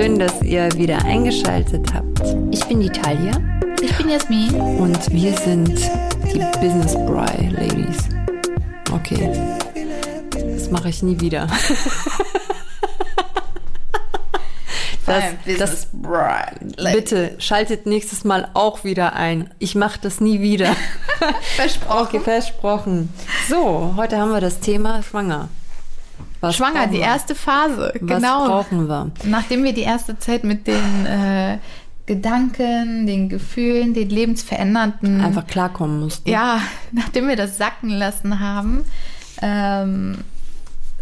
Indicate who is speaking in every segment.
Speaker 1: Schön, dass ihr wieder eingeschaltet habt. Ich bin die Talia.
Speaker 2: Ich bin Jasmin.
Speaker 1: Und wir sind die Business Bry Ladies. Okay. Das mache ich nie wieder. Das, das, bitte schaltet nächstes Mal auch wieder ein. Ich mache das nie wieder.
Speaker 2: versprochen.
Speaker 1: Okay, versprochen. So, heute haben wir das Thema schwanger.
Speaker 2: Was schwanger, die erste Phase.
Speaker 1: Was
Speaker 2: genau.
Speaker 1: brauchen wir?
Speaker 2: Nachdem wir die erste Zeit mit den äh, Gedanken, den Gefühlen, den lebensverändernden
Speaker 1: einfach klarkommen mussten.
Speaker 2: Ja, nachdem wir das sacken lassen haben, ähm,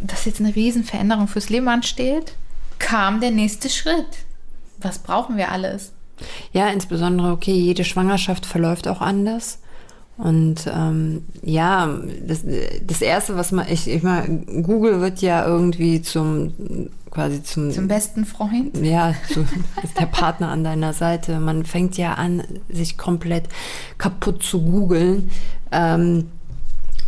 Speaker 2: dass jetzt eine Riesenveränderung fürs Leben ansteht kam der nächste Schritt. Was brauchen wir alles?
Speaker 1: Ja, insbesondere, okay, jede Schwangerschaft verläuft auch anders. Und ähm, ja, das, das Erste, was man, ich, ich meine, Google wird ja irgendwie zum quasi zum,
Speaker 2: zum besten Freund.
Speaker 1: Ja, so, ist der Partner an deiner Seite. Man fängt ja an, sich komplett kaputt zu googeln, ähm,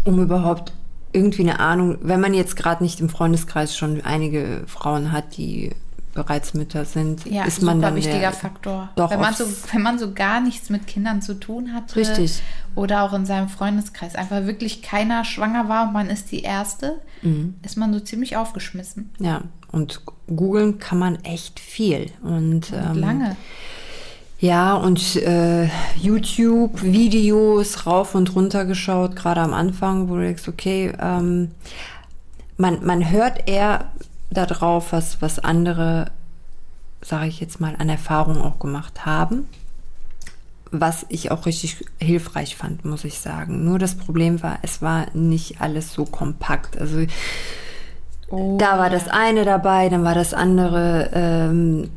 Speaker 1: um überhaupt irgendwie eine Ahnung, wenn man jetzt gerade nicht im Freundeskreis schon einige Frauen hat, die bereits Mütter sind,
Speaker 2: ja,
Speaker 1: ist man dann
Speaker 2: wichtiger
Speaker 1: der,
Speaker 2: Faktor.
Speaker 1: Doch
Speaker 2: wenn man so wenn man so gar nichts mit Kindern zu tun hat,
Speaker 1: richtig
Speaker 2: oder auch in seinem Freundeskreis einfach wirklich keiner schwanger war und man ist die erste, mhm. ist man so ziemlich aufgeschmissen.
Speaker 1: Ja, und googeln kann man echt viel und, und
Speaker 2: ähm, lange.
Speaker 1: Ja, und äh, YouTube-Videos rauf und runter geschaut, gerade am Anfang, wo du denkst, okay, ähm, man, man hört eher darauf, was, was andere, sage ich jetzt mal, an Erfahrung auch gemacht haben. Was ich auch richtig hilfreich fand, muss ich sagen. Nur das Problem war, es war nicht alles so kompakt. Also oh, da war das eine dabei, dann war das andere. Ähm,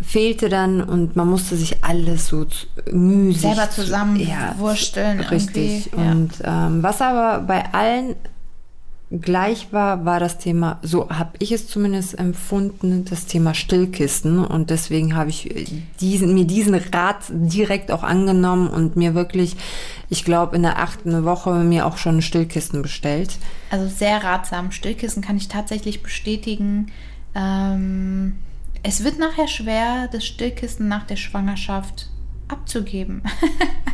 Speaker 1: fehlte dann und man musste sich alles so mühsig
Speaker 2: selber zusammenwursteln.
Speaker 1: Ja, richtig. Ja. Und ähm, was aber bei allen gleich war, war das Thema, so habe ich es zumindest empfunden, das Thema Stillkissen. Und deswegen habe ich diesen, mir diesen Rat direkt auch angenommen und mir wirklich, ich glaube, in der achten Woche mir auch schon ein Stillkissen bestellt.
Speaker 2: Also sehr ratsam. Stillkissen kann ich tatsächlich bestätigen. Ähm es wird nachher schwer, das Stillkissen nach der Schwangerschaft abzugeben.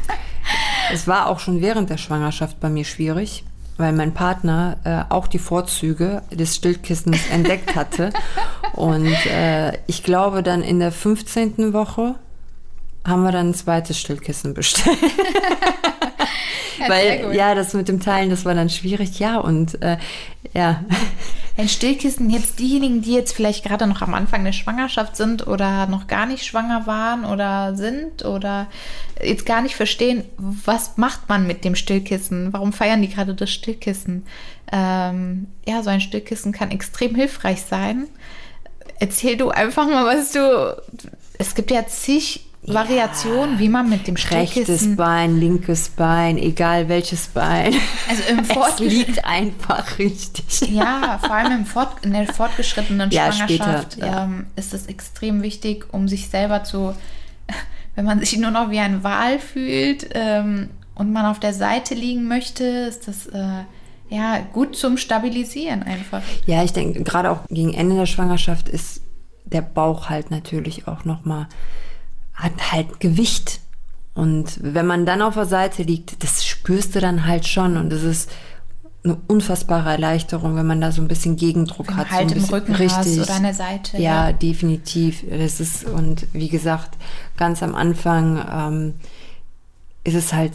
Speaker 1: es war auch schon während der Schwangerschaft bei mir schwierig, weil mein Partner äh, auch die Vorzüge des Stillkissens entdeckt hatte. Und äh, ich glaube, dann in der 15. Woche haben wir dann ein zweites Stillkissen bestellt. ja, Weil, ja, das mit dem Teilen, das war dann schwierig. Ja, und äh, ja.
Speaker 2: Ein Stillkissen, jetzt diejenigen, die jetzt vielleicht gerade noch am Anfang der Schwangerschaft sind oder noch gar nicht schwanger waren oder sind oder jetzt gar nicht verstehen, was macht man mit dem Stillkissen? Warum feiern die gerade das Stillkissen? Ähm, ja, so ein Stillkissen kann extrem hilfreich sein. Erzähl du einfach mal, was du. Es gibt ja zig Variation, ja, wie man mit dem Stillkissen...
Speaker 1: Rechtes Bein, linkes Bein, egal welches Bein.
Speaker 2: Also im
Speaker 1: Fort es liegt einfach richtig.
Speaker 2: Ja, vor allem im Fort, in der fortgeschrittenen ja, Schwangerschaft später, ja. ähm, ist es extrem wichtig, um sich selber zu... Wenn man sich nur noch wie ein Wal fühlt ähm, und man auf der Seite liegen möchte, ist das... Äh, ja, gut zum Stabilisieren einfach.
Speaker 1: Ja, ich denke, gerade auch gegen Ende der Schwangerschaft ist der Bauch halt natürlich auch nochmal hat halt Gewicht. Und wenn man dann auf der Seite liegt, das spürst du dann halt schon. Und das ist eine unfassbare Erleichterung, wenn man da so ein bisschen Gegendruck wenn hat.
Speaker 2: Halt
Speaker 1: so
Speaker 2: im Rücken richtig. hast oder an der Seite.
Speaker 1: Ja, ja, definitiv. Das ist, und wie gesagt, ganz am Anfang ähm, ist es halt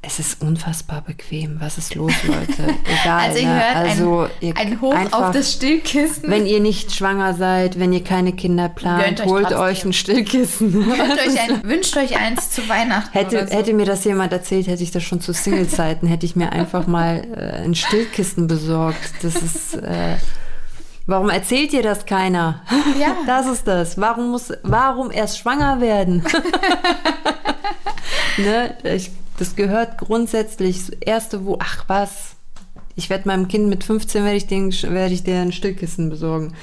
Speaker 1: es ist unfassbar bequem. Was ist los, Leute? Egal.
Speaker 2: Also, ihr
Speaker 1: ne?
Speaker 2: hört also ein, ein Hoch einfach, auf das Stillkissen.
Speaker 1: Wenn ihr nicht schwanger seid, wenn ihr keine Kinder plant, holt trotzdem. euch ein Stillkissen.
Speaker 2: euch ein, wünscht euch eins zu Weihnachten.
Speaker 1: Hätte, so. hätte mir das jemand erzählt, hätte ich das schon zu Single-Zeiten, hätte ich mir einfach mal äh, ein Stillkissen besorgt. Das ist. Äh, Warum erzählt dir das keiner?
Speaker 2: Ja.
Speaker 1: Das ist das. Warum muss, warum erst schwanger werden? ne? Ich das gehört grundsätzlich, das erste, wo, ach was, ich werde meinem Kind mit 15 werde ich, den, werde ich dir ein Stillkissen besorgen.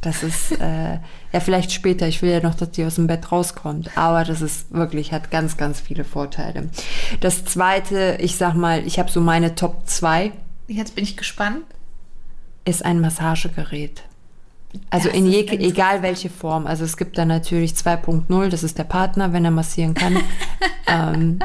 Speaker 1: Das ist, äh, ja, vielleicht später. Ich will ja noch, dass die aus dem Bett rauskommt. Aber das ist wirklich, hat ganz, ganz viele Vorteile. Das zweite, ich sag mal, ich habe so meine Top 2.
Speaker 2: Jetzt bin ich gespannt.
Speaker 1: Ist ein Massagegerät. Also
Speaker 2: Das
Speaker 1: in je, egal welche Form. Also es gibt da natürlich 2.0, das ist der Partner, wenn er massieren kann. ähm,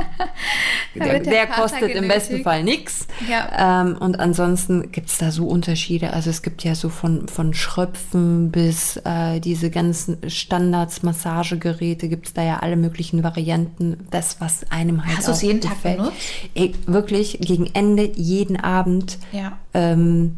Speaker 1: der
Speaker 2: der
Speaker 1: kostet im besten
Speaker 2: genötigt.
Speaker 1: Fall nichts.
Speaker 2: Ja.
Speaker 1: Ähm, und ansonsten gibt es da so Unterschiede. Also es gibt ja so von, von Schröpfen bis äh, diese ganzen Standards, Massagegeräte, gibt es da ja alle möglichen Varianten. Das, was einem halt
Speaker 2: Hast du es jeden Tag
Speaker 1: gefällt.
Speaker 2: benutzt?
Speaker 1: Ey, wirklich, gegen Ende, jeden Abend.
Speaker 2: Ja.
Speaker 1: Ähm,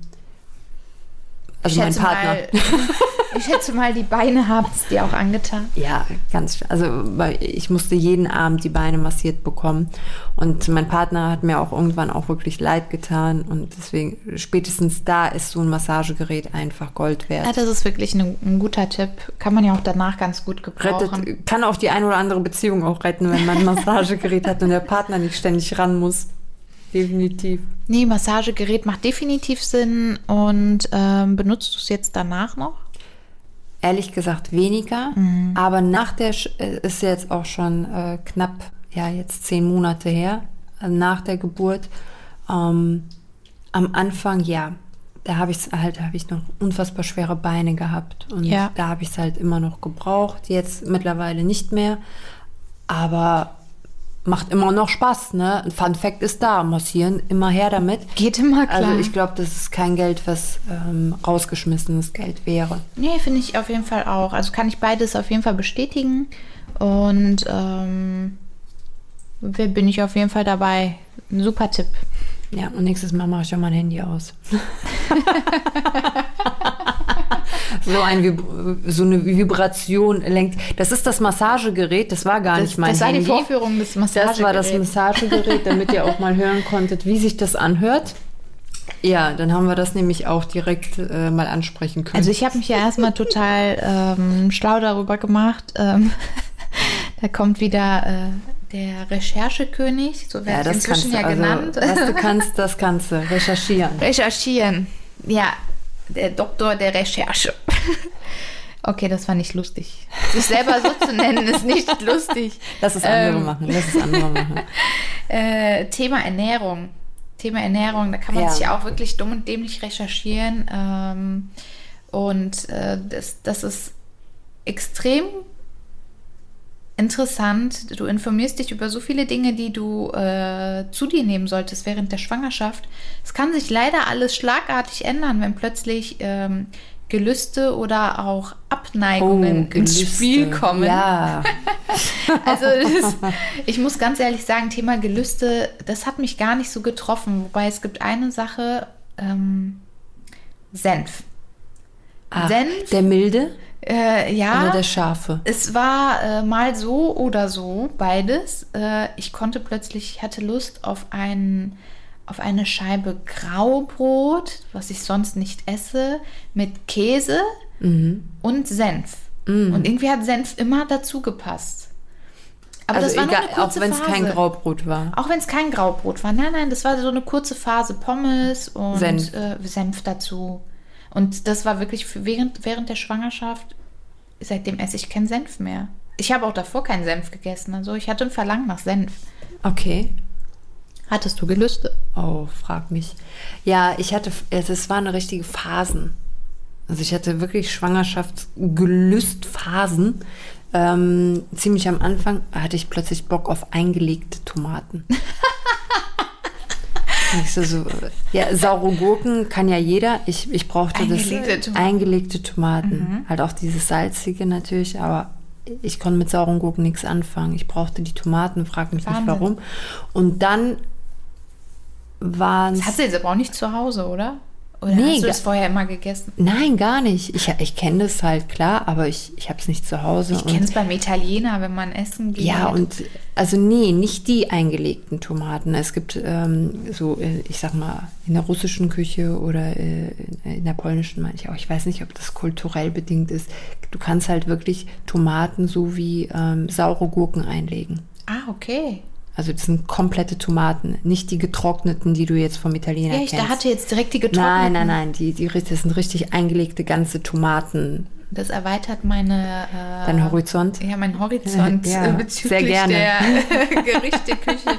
Speaker 1: also mein Partner.
Speaker 2: Mal, ich schätze mal, die Beine haben es dir auch angetan.
Speaker 1: Ja, ganz, sch- also weil ich musste jeden Abend die Beine massiert bekommen und mein Partner hat mir auch irgendwann auch wirklich leid getan und deswegen spätestens da ist so ein Massagegerät einfach Gold
Speaker 2: Ja,
Speaker 1: wert.
Speaker 2: das ist wirklich ein, ein guter Tipp. Kann man ja auch danach ganz gut gebrauchen.
Speaker 1: Rettet, kann auch die ein oder andere Beziehung auch retten, wenn man ein Massagegerät hat und der Partner nicht ständig ran muss. Definitiv.
Speaker 2: Nee, Massagegerät macht definitiv Sinn. Und ähm, benutzt du es jetzt danach noch?
Speaker 1: Ehrlich gesagt weniger, aber nach der, Sch- äh, ist jetzt auch schon äh, knapp, ja jetzt zehn Monate her, äh, nach der Geburt. Ähm, am Anfang, ja, da habe ich halt, habe ich noch unfassbar schwere Beine gehabt und
Speaker 2: Ja.
Speaker 1: da habe ich es halt immer noch gebraucht. Jetzt mittlerweile nicht mehr, aber macht immer noch Spaß, ne? Ein Fun Fact ist da, massieren immer her damit.
Speaker 2: Geht immer klar.
Speaker 1: Also ich glaube, das ist kein Geld, was ähm, rausgeschmissenes Geld wäre.
Speaker 2: Nee, finde ich auf jeden Fall auch. Also kann ich beides auf jeden Fall bestätigen. Und ähm, bin ich auf jeden Fall dabei. Ein super Tipp.
Speaker 1: Ja, und nächstes Mal mache ich auch mein Handy aus. so, ein so eine Vibration lenkt. Das ist das Massagegerät, das war gar
Speaker 2: Das,
Speaker 1: nicht mein
Speaker 2: das war
Speaker 1: Handy.
Speaker 2: die Vorführung des Massagegeräts.
Speaker 1: das war das Massagegerät, damit ihr auch mal hören konntet, wie sich das anhört. Ja, dann haben wir das nämlich auch direkt äh, mal ansprechen können.
Speaker 2: Also ich habe mich ja erstmal total ähm, schlau darüber gemacht. Ähm, da kommt wieder äh, der Recherchekönig, so
Speaker 1: ja,
Speaker 2: wird
Speaker 1: das
Speaker 2: inzwischen ja
Speaker 1: Also,
Speaker 2: genannt.
Speaker 1: was du kannst, das kannst du. Recherchieren.
Speaker 2: Recherchieren. Ja, der Doktor der Recherche. Okay, das war nicht lustig. Sich selber so zu nennen, ist nicht lustig.
Speaker 1: Lass es andere
Speaker 2: Ähm,
Speaker 1: machen. Lass es andere machen.
Speaker 2: Äh, Thema Ernährung. Thema Ernährung, da kann man
Speaker 1: Ja.
Speaker 2: sich ja auch wirklich dumm und dämlich recherchieren. Ähm, und äh, das, das ist extrem interessant. Du informierst dich über so viele Dinge, die du äh, zu dir nehmen solltest während der Schwangerschaft. Es kann sich leider alles schlagartig ändern, wenn plötzlich ähm, Gelüste oder auch Abneigungen ins
Speaker 1: Oh, Gelüste.
Speaker 2: Spiel kommen.
Speaker 1: Ja.
Speaker 2: Also das, ich muss ganz ehrlich sagen, Thema Gelüste, das hat mich gar nicht so getroffen. Wobei es gibt eine Sache, ähm, Senf.
Speaker 1: Ah,
Speaker 2: Senf?
Speaker 1: Der milde
Speaker 2: Äh, ja,
Speaker 1: oder der scharfe?
Speaker 2: es war äh, mal so oder so, beides. Äh, ich konnte plötzlich, ich hatte Lust auf, ein, auf eine Scheibe Graubrot, was ich sonst nicht esse, mit Käse
Speaker 1: Mhm.
Speaker 2: und Senf. Und irgendwie hat Senf immer dazu gepasst. Aber
Speaker 1: also
Speaker 2: das war
Speaker 1: egal,
Speaker 2: nur eine kurze
Speaker 1: auch wenn es kein Graubrot war.
Speaker 2: Auch wenn es kein Graubrot war. Nein, nein, das war so eine kurze Phase Pommes und
Speaker 1: Senf.
Speaker 2: Senf, äh, Senf dazu. Und das war wirklich für während, während der Schwangerschaft. Seitdem esse ich keinen Senf mehr. Ich habe auch davor keinen Senf gegessen. Also ich hatte ein Verlangen nach Senf.
Speaker 1: Okay.
Speaker 2: Hattest du Gelüste?
Speaker 1: Oh, frag mich. Ja, ich hatte, es es waren richtige Phasen. Also ich hatte wirklich Schwangerschaftsgelüstphasen. Ähm, ziemlich am Anfang hatte ich plötzlich Bock auf eingelegte Tomaten. Ich so, so, ja, saure Gurken kann ja jeder. Ich, ich brauchte
Speaker 2: Eingelegte
Speaker 1: das
Speaker 2: Tomaten.
Speaker 1: eingelegte Tomaten. Halt auch dieses salzige natürlich, aber ich konnte mit sauren Gurken nichts anfangen. Ich brauchte die Tomaten, frag mich
Speaker 2: Wahnsinn.
Speaker 1: nicht warum. Und dann waren
Speaker 2: Das hast du jetzt aber auch nicht zu Hause, oder? Oder
Speaker 1: Nee,
Speaker 2: hast du das vorher immer gegessen?
Speaker 1: Nein, gar nicht. Ich, ich kenne es halt klar, aber ich, ich habe es nicht zu Hause.
Speaker 2: Ich kenne es beim Italiener, wenn man essen geht.
Speaker 1: Ja, und also nee, nicht die eingelegten Tomaten. Es gibt ähm, so, äh, ich sag mal, in der russischen Küche oder äh, in der polnischen meine ich auch. Ich weiß nicht, ob das kulturell bedingt ist. Du kannst halt wirklich Tomaten so wie ähm, saure Gurken einlegen.
Speaker 2: Ah, okay.
Speaker 1: Also das sind komplette Tomaten, nicht die getrockneten, die du jetzt vom Italiener
Speaker 2: Ja, ich
Speaker 1: kennst.
Speaker 2: da hatte jetzt direkt die getrockneten.
Speaker 1: nein, nein, nein, die, die, das sind richtig eingelegte ganze Tomaten.
Speaker 2: Das erweitert meine äh,
Speaker 1: Dein Horizont?
Speaker 2: Ja, mein Horizont
Speaker 1: Ja,
Speaker 2: äh, bezüglich
Speaker 1: sehr gerne.
Speaker 2: der Gerichteküche.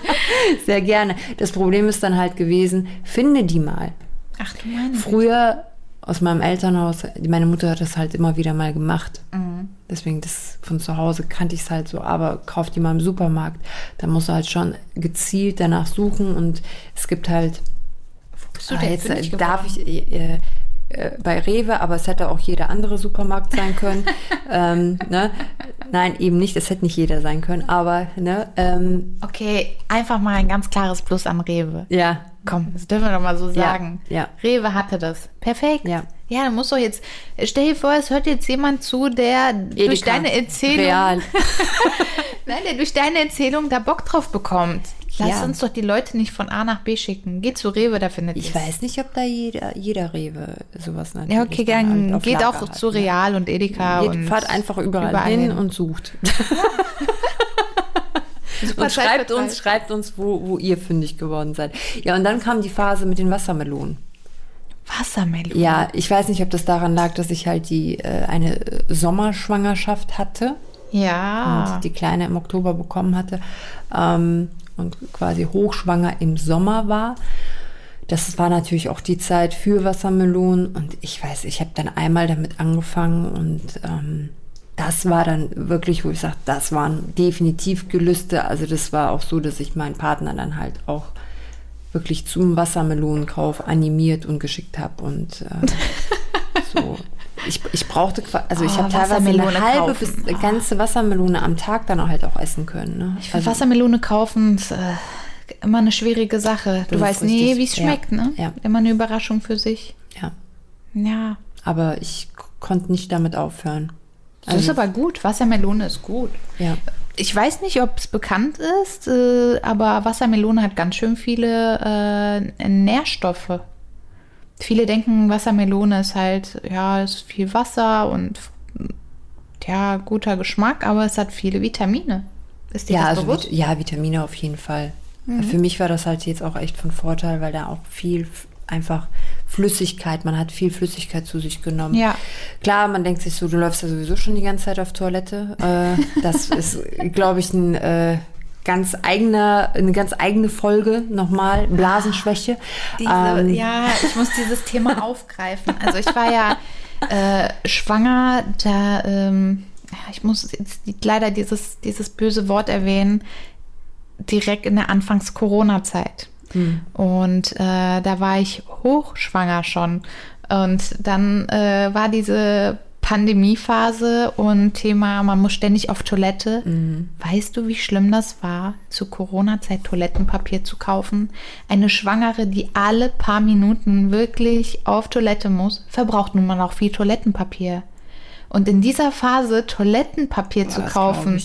Speaker 1: Sehr gerne. Das Problem ist dann halt gewesen, finde die mal.
Speaker 2: Ach du meine.
Speaker 1: Früher aus meinem Elternhaus, meine Mutter hat das halt immer wieder mal gemacht. Deswegen das von zu Hause kannte ich es halt so, aber kauf die mal im Supermarkt, da musst du halt schon gezielt danach suchen und es gibt halt
Speaker 2: du
Speaker 1: Ah, jetzt
Speaker 2: fündig
Speaker 1: äh, darf ich äh, äh, bei Rewe, aber es hätte auch jeder andere Supermarkt sein können. ähm, ne? Nein, eben nicht, es hätte nicht jeder sein können, aber ne, ähm,
Speaker 2: Okay, einfach mal ein ganz klares Plus an Rewe.
Speaker 1: ja,
Speaker 2: Komm, das dürfen wir doch mal so sagen.
Speaker 1: ja.
Speaker 2: Rewe hatte das. Perfekt.
Speaker 1: Ja.
Speaker 2: Ja, dann muss doch jetzt, stell dir vor, es hört jetzt jemand zu, der durch
Speaker 1: Edeka,
Speaker 2: deine Erzählung,
Speaker 1: Real.
Speaker 2: nein, der durch deine Erzählung da Bock drauf bekommt. Lass
Speaker 1: Ja.
Speaker 2: uns doch die Leute nicht von A nach B schicken. Geh zu Rewe, da findet
Speaker 1: Ich
Speaker 2: ihr's.
Speaker 1: weiß nicht, ob da jeder, jeder Rewe sowas natürlich
Speaker 2: Ja, okay,
Speaker 1: dann
Speaker 2: dann
Speaker 1: halt
Speaker 2: geht
Speaker 1: Lager
Speaker 2: auch
Speaker 1: hat,
Speaker 2: zu
Speaker 1: ne?
Speaker 2: Real und Edeka
Speaker 1: Geht,
Speaker 2: und
Speaker 1: fahrt einfach überall, hin, und sucht.
Speaker 2: Super
Speaker 1: und schreibt uns, schreibt uns, wo, wo ihr fündig geworden seid. Ja, und dann kam die Phase mit den Wassermelonen.
Speaker 2: Wassermelone.
Speaker 1: Ja, ich weiß nicht, ob das daran lag, dass ich halt die äh, eine Sommerschwangerschaft hatte
Speaker 2: Ja.
Speaker 1: und die Kleine im Oktober bekommen hatte ähm, und quasi hochschwanger im Sommer war. Das war natürlich auch die Zeit für Wassermelonen und ich weiß, ich habe dann einmal damit angefangen und ähm, das war dann wirklich, wo ich sage, das waren definitiv Gelüste. Also das war auch so, dass ich meinen Partner dann halt auch wirklich zum Wassermelonenkauf animiert und geschickt habe und äh, so. Ich, ich brauchte, also ich
Speaker 2: Oh,
Speaker 1: habe teilweise eine halbe
Speaker 2: kaufen.
Speaker 1: bis eine ganze Wassermelone am Tag dann auch halt auch essen können. Ne?
Speaker 2: Ich finde Wassermelone kaufen ist, äh, immer eine schwierige Sache. Du weißt nie, wie es
Speaker 1: Ja.
Speaker 2: schmeckt, ne?
Speaker 1: Ja.
Speaker 2: Immer eine Überraschung für sich.
Speaker 1: ja,
Speaker 2: Ja.
Speaker 1: aber ich konnte nicht damit aufhören.
Speaker 2: Das ist aber gut. Wassermelone ist gut.
Speaker 1: Ja.
Speaker 2: Ich weiß nicht, ob es bekannt ist, äh, aber Wassermelone hat ganz schön viele äh, Nährstoffe. Viele denken, Wassermelone ist halt, ja, ist viel Wasser und ja, guter Geschmack, aber es hat viele Vitamine. Ist dir
Speaker 1: Ja,
Speaker 2: das
Speaker 1: also
Speaker 2: bewusst?
Speaker 1: Vit ja, Vitamine auf jeden Fall. Für mich war das halt jetzt auch echt von Vorteil, weil da auch viel einfach Flüssigkeit, man hat viel Flüssigkeit zu sich genommen.
Speaker 2: Ja.
Speaker 1: Klar, man denkt sich so, du läufst ja sowieso schon die ganze Zeit auf Toilette. Äh, das ist, glaube ich, ein äh, ganz eigener, eine ganz eigene Folge nochmal, Blasenschwäche.
Speaker 2: Diese,
Speaker 1: Ähm,
Speaker 2: ja, ich muss dieses Thema aufgreifen. Also ich war ja äh, schwanger, da, ähm, ich muss jetzt leider dieses, dieses böse Wort erwähnen, direkt in der Anfangs-Corona-Zeit. Und äh, da war ich hochschwanger schon. Und dann äh, war diese Pandemiephase und Thema, man muss ständig auf Toilette. Weißt du, wie schlimm das war, zu Corona-Zeit Toilettenpapier zu kaufen? Eine Schwangere, die alle paar Minuten wirklich auf Toilette muss, verbraucht nun mal auch viel Toilettenpapier. Und in dieser Phase Toilettenpapier zu
Speaker 1: das
Speaker 2: kaufen.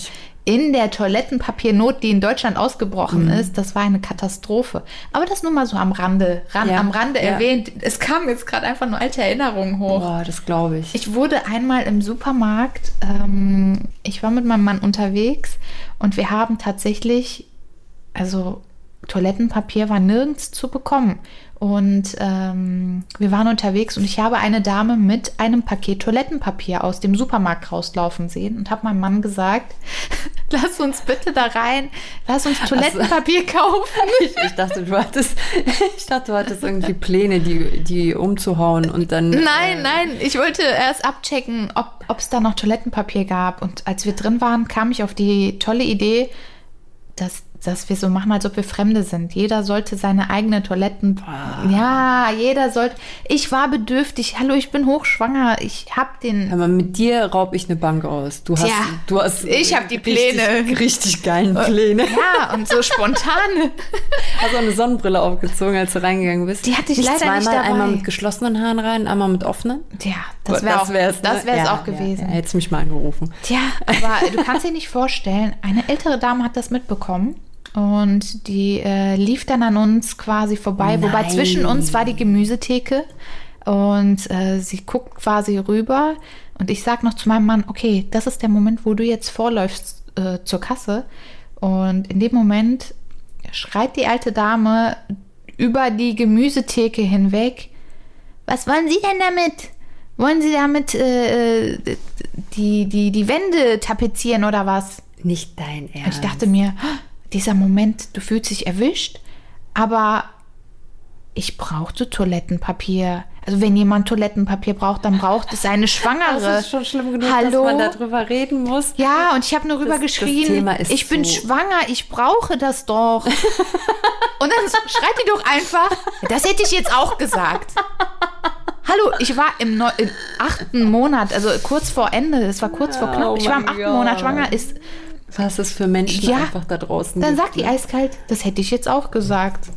Speaker 2: In der Toilettenpapiernot, die in Deutschland ausgebrochen
Speaker 1: Mhm.
Speaker 2: ist, das war eine Katastrophe. Aber das nur mal so am Rande, ran,
Speaker 1: Ja,
Speaker 2: am Rande
Speaker 1: ja.
Speaker 2: erwähnt. Es kamen jetzt gerade einfach nur alte Erinnerungen hoch.
Speaker 1: Boah, das glaube ich.
Speaker 2: Ich wurde einmal im Supermarkt, ähm, ich war mit meinem Mann unterwegs und wir haben tatsächlich, also Toilettenpapier war nirgends zu bekommen. Und ähm, wir waren unterwegs und ich habe eine Dame mit einem Paket Toilettenpapier aus dem Supermarkt rauslaufen sehen und habe meinem Mann gesagt, lass uns bitte da rein, lass uns Toilettenpapier kaufen.
Speaker 1: Ich, ich dachte, du hattest, ich dachte, du hattest irgendwie Pläne, die, die umzuhauen und dann.
Speaker 2: Nein,
Speaker 1: äh,
Speaker 2: nein, ich wollte erst abchecken, ob es da noch Toilettenpapier gab. Und als wir drin waren, kam ich auf die tolle Idee, dass, dass wir so machen, als ob wir Fremde sind. Jeder sollte seine eigene Toiletten. Ja, jeder sollte. Ich war bedürftig. Hallo, ich bin hochschwanger. Ich hab den.
Speaker 1: Aber mit dir raub ich eine Bank aus. Du hast,
Speaker 2: Tja,
Speaker 1: du hast
Speaker 2: ich hab die
Speaker 1: richtig,
Speaker 2: Pläne.
Speaker 1: Richtig geilen Pläne.
Speaker 2: Ja, und so spontan.
Speaker 1: Hast auch eine Sonnenbrille aufgezogen, als du reingegangen bist.
Speaker 2: Die hatte ich leider
Speaker 1: zweimal,
Speaker 2: nicht dabei.
Speaker 1: einmal mit geschlossenen Haaren rein, einmal mit offenen.
Speaker 2: Ja, das wäre auch,
Speaker 1: wär's,
Speaker 2: das
Speaker 1: ne?
Speaker 2: wär's
Speaker 1: Ja,
Speaker 2: auch gewesen.
Speaker 1: Ja, ja, hättest mich mal angerufen.
Speaker 2: Tja, aber du kannst dir nicht vorstellen, eine ältere Dame hat das mitbekommen und die äh, lief dann an uns quasi vorbei, wobei
Speaker 1: Nein.
Speaker 2: zwischen uns war die Gemüsetheke und äh, sie guckt quasi rüber und ich sag noch zu meinem Mann, okay, das ist der Moment, wo du jetzt vorläufst äh, zur Kasse und in dem Moment schreit die alte Dame über die Gemüsetheke hinweg, was wollen Sie denn damit? Wollen Sie damit äh, die, die, die Wände tapezieren oder was?
Speaker 1: Nicht dein
Speaker 2: Und
Speaker 1: Ernst.
Speaker 2: ich dachte mir, "Ah, dieser Moment, du fühlst dich erwischt, aber ich brauchte Toilettenpapier. Also wenn jemand Toilettenpapier braucht, dann braucht es eine Schwangere.
Speaker 1: Das ist schon schlimm genug,
Speaker 2: Hallo?
Speaker 1: dass man darüber reden muss.
Speaker 2: Ja, und ich habe nur rüber geschrien, ich bin
Speaker 1: so-
Speaker 2: schwanger, ich brauche das doch. und dann schreit die doch einfach, das hätte ich jetzt auch gesagt. Hallo, ich war im, neu, im achten Monat, also kurz vor Ende, es war kurz vor knapp,
Speaker 1: Oh
Speaker 2: ich war im achten. Monat schwanger, ist,
Speaker 1: Was es für Menschen
Speaker 2: Ja.
Speaker 1: einfach da draußen
Speaker 2: dann sagt die
Speaker 1: ne?
Speaker 2: eiskalt, das hätte ich jetzt auch gesagt.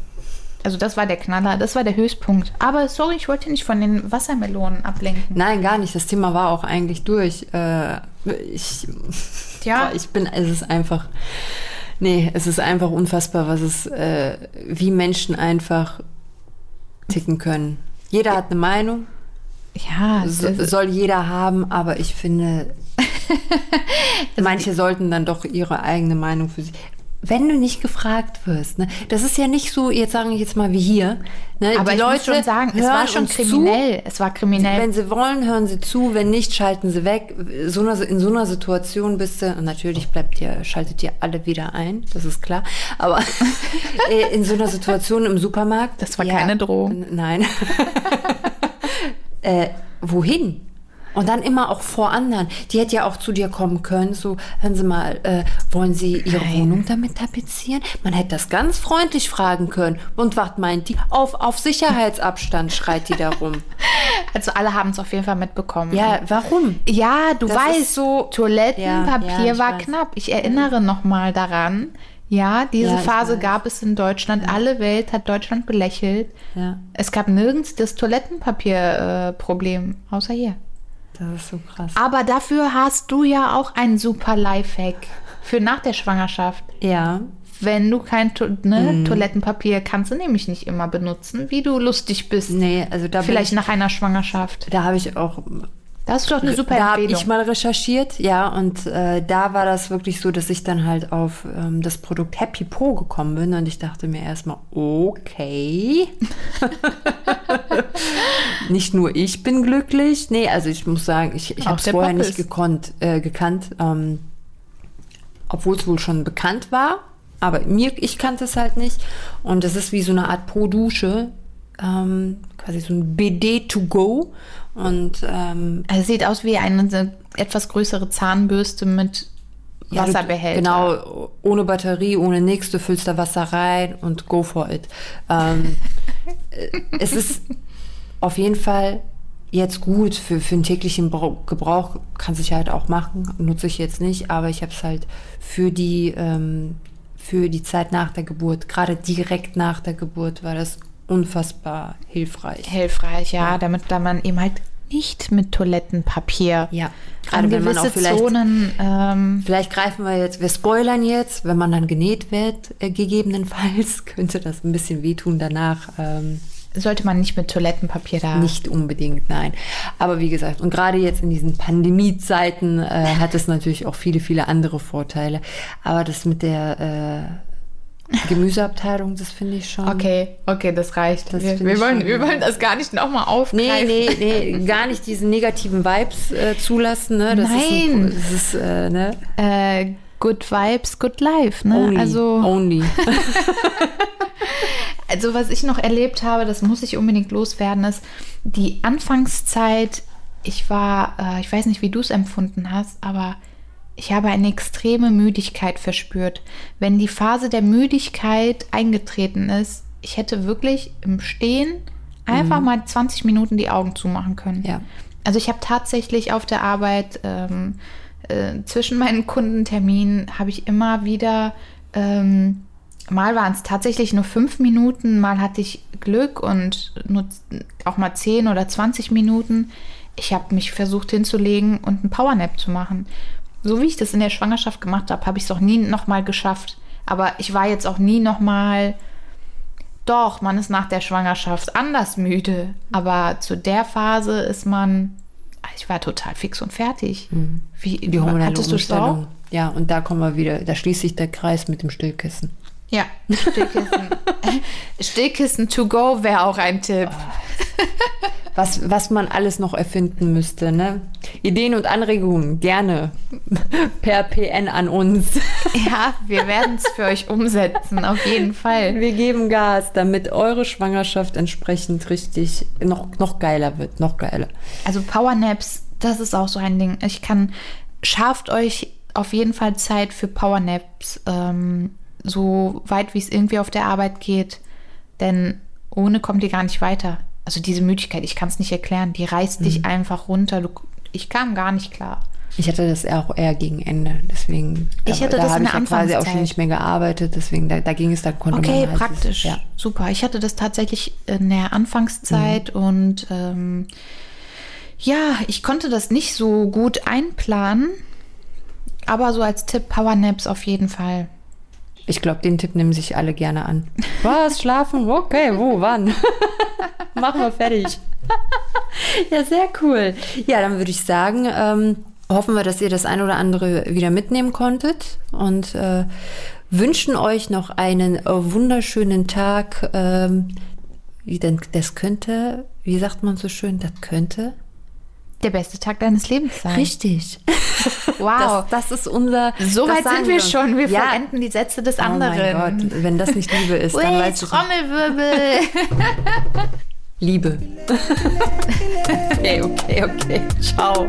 Speaker 2: Also das war der Knaller, das war der Höchstpunkt. Aber sorry, ich wollte nicht von den Wassermelonen ablenken.
Speaker 1: Nein, gar nicht. Das Thema war auch eigentlich durch. Äh, ich,
Speaker 2: Ja.
Speaker 1: Boah, ich bin, es ist einfach, nee, es ist einfach unfassbar, was es, äh, wie Menschen einfach ticken können. Jeder hat eine Meinung,
Speaker 2: Ja,
Speaker 1: so, soll jeder haben, aber ich finde, manche sollten dann doch ihre eigene Meinung für sich. Wenn du nicht gefragt wirst, ne, das ist ja nicht so, jetzt sagen ich jetzt mal wie hier, ne,
Speaker 2: aber
Speaker 1: die
Speaker 2: ich
Speaker 1: Leute
Speaker 2: muss schon sagen, es war schon
Speaker 1: uns zu,
Speaker 2: kriminell. Es war kriminell.
Speaker 1: wenn sie wollen, hören sie zu. Wenn nicht, schalten sie weg. So einer, in so einer Situation bist du, und natürlich bleibt ihr, schaltet ihr alle wieder ein, das ist klar. Aber äh, in so einer Situation im Supermarkt.
Speaker 2: Das war keine Drohung.
Speaker 1: Nein. äh, wohin? Und dann immer auch vor anderen. Die hätte ja auch zu dir kommen können. So, hören Sie mal, äh, wollen Sie Ihre
Speaker 2: Nein.
Speaker 1: Wohnung damit tapezieren? Man hätte das ganz freundlich fragen können. Und was meint die? Auf, auf Sicherheitsabstand schreit die da rum.
Speaker 2: Also alle haben es auf jeden Fall mitbekommen.
Speaker 1: Ja, warum?
Speaker 2: Ja, du
Speaker 1: Das
Speaker 2: weißt,
Speaker 1: so-
Speaker 2: Toilettenpapier
Speaker 1: Ja, ja,
Speaker 2: war
Speaker 1: weiß.
Speaker 2: knapp. Ich erinnere noch mal daran. Ja, diese
Speaker 1: Ja,
Speaker 2: Phase
Speaker 1: weiß.
Speaker 2: gab es in Deutschland. Alle Welt hat Deutschland belächelt.
Speaker 1: Ja,
Speaker 2: Es gab nirgends das Toilettenpapier-Problem, äh, außer hier.
Speaker 1: Das ist so krass.
Speaker 2: Aber dafür hast du ja auch einen super Lifehack für nach der Schwangerschaft.
Speaker 1: Ja,
Speaker 2: Wenn du kein to ne,
Speaker 1: Mhm.
Speaker 2: Toilettenpapier kannst du nämlich nicht immer benutzen, wie du lustig bist.
Speaker 1: nee, also da
Speaker 2: Vielleicht
Speaker 1: bin
Speaker 2: nach einer Schwangerschaft.
Speaker 1: ich, da habe ich auch,
Speaker 2: Das ist doch eine super
Speaker 1: da habe ich mal recherchiert, ja, und äh, da war das wirklich so, dass ich dann halt auf ähm, das Produkt Happy Pro gekommen bin und ich dachte mir erstmal, okay, nicht nur ich bin glücklich, nee, also ich muss sagen, ich, ich habe es vorher
Speaker 2: Poppes.
Speaker 1: nicht gekonnt, äh, gekannt, ähm, obwohl es wohl schon bekannt war, aber mir, ich kannte es halt nicht. Und es ist wie so eine Art Po-Dusche, ähm, quasi so ein BD to go und ähm,
Speaker 2: Also sieht aus wie eine etwas größere Zahnbürste mit
Speaker 1: Ja, du-
Speaker 2: Wasserbehälter.
Speaker 1: Genau, ohne Batterie, ohne nichts, du füllst da Wasser rein und go for it. Ähm, äh, es ist auf jeden Fall jetzt gut für, für den täglichen Brau- Gebrauch, kann sich halt auch machen, nutze ich jetzt nicht, aber ich habe es halt für die, ähm, für die Zeit nach der Geburt, gerade direkt nach der Geburt, war das unfassbar hilfreich.
Speaker 2: Hilfreich, ja, damit da man eben halt nicht mit Toilettenpapier
Speaker 1: Ja,
Speaker 2: an
Speaker 1: gerade wenn man auch
Speaker 2: gewisse
Speaker 1: vielleicht
Speaker 2: Zonen ähm,
Speaker 1: Vielleicht greifen wir jetzt, wir spoilern jetzt, wenn man dann genäht wird, äh, gegebenenfalls, könnte das ein bisschen wehtun danach. Ähm,
Speaker 2: sollte man nicht mit Toilettenpapier da.
Speaker 1: Nicht unbedingt, nein. Aber wie gesagt, und gerade jetzt in diesen Pandemiezeiten äh, hat es natürlich auch viele, viele andere Vorteile. Aber das mit der äh, Gemüseabteilung, das finde ich schon.
Speaker 2: Okay, okay, das reicht.
Speaker 1: Das
Speaker 2: wir, wir, wollen, wir wollen das gar nicht nochmal aufgreifen.
Speaker 1: Nee, nee, nee, gar nicht diese negativen Vibes äh, zulassen. Ne? Das Ist ein,
Speaker 2: Nein.
Speaker 1: das ist, äh, ne?
Speaker 2: Äh, good Vibes, good life, ne?
Speaker 1: Only.
Speaker 2: Also,
Speaker 1: only.
Speaker 2: also was ich noch erlebt habe, das muss ich unbedingt loswerden, ist die Anfangszeit. Ich war, äh, ich weiß nicht, wie du es empfunden hast, aber ich habe eine extreme Müdigkeit verspürt. Wenn die Phase der Müdigkeit eingetreten ist, ich hätte wirklich im Stehen einfach mal 20 Minuten die Augen zumachen können.
Speaker 1: Ja.
Speaker 2: Also ich habe tatsächlich auf der Arbeit ähm, äh, zwischen meinen Kundenterminen habe ich immer wieder, ähm, mal waren es tatsächlich nur fünf Minuten, mal hatte ich Glück und nur auch mal zehn oder 20 Minuten. Ich habe mich versucht hinzulegen und einen Powernap zu machen. So wie ich das in der Schwangerschaft gemacht habe, habe ich es auch nie nochmal geschafft. Aber ich war jetzt auch nie nochmal doch, man ist nach der Schwangerschaft anders müde. Aber zu der Phase ist man. Ich war total fix und fertig. Wie,
Speaker 1: Die
Speaker 2: hattest du es auch?
Speaker 1: Ja, und da kommen wir wieder, da schließt sich der Kreis mit dem Stillkissen.
Speaker 2: Ja, Stillkissen. Stillkissen to go wäre auch ein Tipp.
Speaker 1: Was, was man alles noch erfinden müsste. Ne? Ideen und Anregungen gerne per PN an uns.
Speaker 2: Ja, wir werden es für euch umsetzen, auf jeden Fall.
Speaker 1: Wir geben Gas, damit eure Schwangerschaft entsprechend richtig noch, noch geiler wird, noch geiler.
Speaker 2: Also Powernaps, das ist auch so ein Ding. Ich kann, schafft euch auf jeden Fall Zeit für Powernaps, ähm, so weit wie es irgendwie auf der Arbeit geht. Denn ohne kommt ihr gar nicht weiter. Also diese Müdigkeit, ich kann es nicht erklären, die reißt mhm. dich einfach runter. Du, ich kam gar nicht klar.
Speaker 1: Ich hatte das auch eher gegen Ende, deswegen.
Speaker 2: Ich hatte
Speaker 1: da,
Speaker 2: das
Speaker 1: da
Speaker 2: in der
Speaker 1: ich ja quasi auch schon nicht mehr gearbeitet, deswegen da, da ging es, da konnte
Speaker 2: okay,
Speaker 1: halt
Speaker 2: praktisch,
Speaker 1: Das, ja.
Speaker 2: super. Ich hatte das tatsächlich in der Anfangszeit mhm. und ähm, ja, ich konnte das nicht so gut einplanen, aber so als Tipp Powernaps auf jeden Fall.
Speaker 1: Ich glaube, den Tipp nehmen sich alle gerne an. Was? Schlafen? Okay, wo? Wann? Machen wir fertig. ja, sehr cool. Ja, dann würde ich sagen, ähm, hoffen wir, dass ihr das ein oder andere wieder mitnehmen konntet und äh, wünschen euch noch einen äh, wunderschönen Tag. Ähm, wie denn, das könnte, wie sagt man so schön, das könnte
Speaker 2: der beste Tag deines Lebens sein.
Speaker 1: Richtig.
Speaker 2: Wow.
Speaker 1: Das, das ist unser.
Speaker 2: So weit sind wir
Speaker 1: uns.
Speaker 2: schon. Wir
Speaker 1: ja.
Speaker 2: vollenden die Sätze des
Speaker 1: Oh
Speaker 2: anderen.
Speaker 1: mein Gott, wenn das nicht Liebe ist, dann
Speaker 2: Ui,
Speaker 1: weiß ich nicht.
Speaker 2: Trommelwirbel.
Speaker 1: Liebe. okay, okay, okay. Ciao.